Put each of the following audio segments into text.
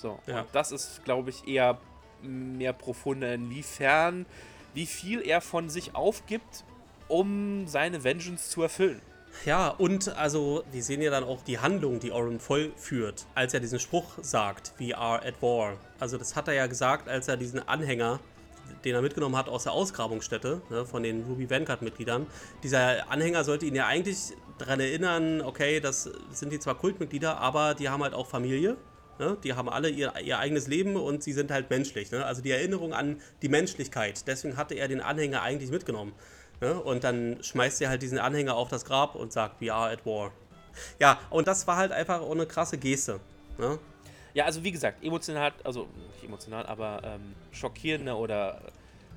So, Ja. und das ist, glaube ich, eher mehr profunder, inwiefern, wie viel er von sich aufgibt, um seine Vengeance zu erfüllen. Ja, und also, wir sehen ja dann auch die Handlung, die Oren vollführt, als er diesen Spruch sagt, we are at war. Also, das hat er ja gesagt, als er diesen Anhänger, den er mitgenommen hat aus der Ausgrabungsstätte, ne, von den Ruby Vanguard-Mitgliedern. Dieser Anhänger sollte ihn ja eigentlich daran erinnern, okay, das sind die zwar Kultmitglieder, aber die haben halt auch Familie. Ne? Die haben alle ihr, ihr eigenes Leben und sie sind halt menschlich. Ne? Also die Erinnerung an die Menschlichkeit. Deswegen hatte er den Anhänger eigentlich mitgenommen. Ne? Und dann schmeißt er halt diesen Anhänger auf das Grab und sagt, we are at war. Ja, und das war halt einfach auch eine krasse Geste. Ne? Ja, also wie gesagt, emotional, also nicht emotional, aber ähm, schockierender oder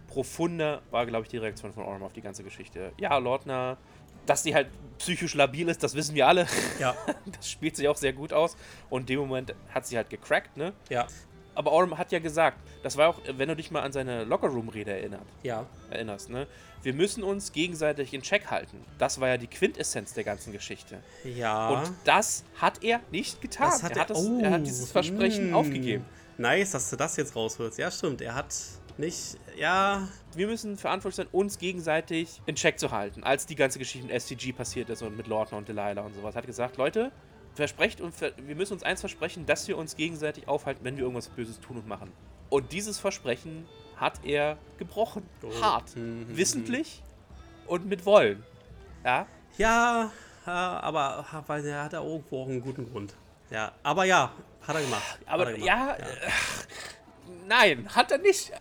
profunder war, glaube ich, die Reaktion von Orm auf die ganze Geschichte. Ja, Lordner, dass sie halt psychisch labil ist, das wissen wir alle. Ja, Das spielt sich auch sehr gut aus. Und in dem Moment hat sie halt gecrackt, ne? ja, Aber Orm hat ja gesagt, das war auch, wenn du dich mal an seine Lockerroom-Rede erinnert, ja. erinnerst, ne? Wir müssen uns gegenseitig in Check halten. Das war ja die Quintessenz der ganzen Geschichte. Ja. Und das hat er nicht getan. Das hat er, hat er- das, er hat dieses Oh, Versprechen mm. aufgegeben. Nice, dass du das jetzt rausholst. Ja, stimmt. Er hat nicht. Ja. Wir müssen verantwortlich sein, uns gegenseitig in Check zu halten. Als die ganze Geschichte mit SCG passiert ist und mit Lordner und Delilah und sowas, hat gesagt, Leute, versprecht und ver wir müssen uns eins versprechen, dass wir uns gegenseitig aufhalten, wenn wir irgendwas Böses tun und machen. Und dieses Versprechen hat er gebrochen. Oh. Hart. Mhm. Wissentlich und mit Wollen. Ja? Ja, ja, aber weil er hat er irgendwo auch einen guten Grund. Ja, aber ja, hat er gemacht. Aber er gemacht. ja, Äh, nein, hat er nicht.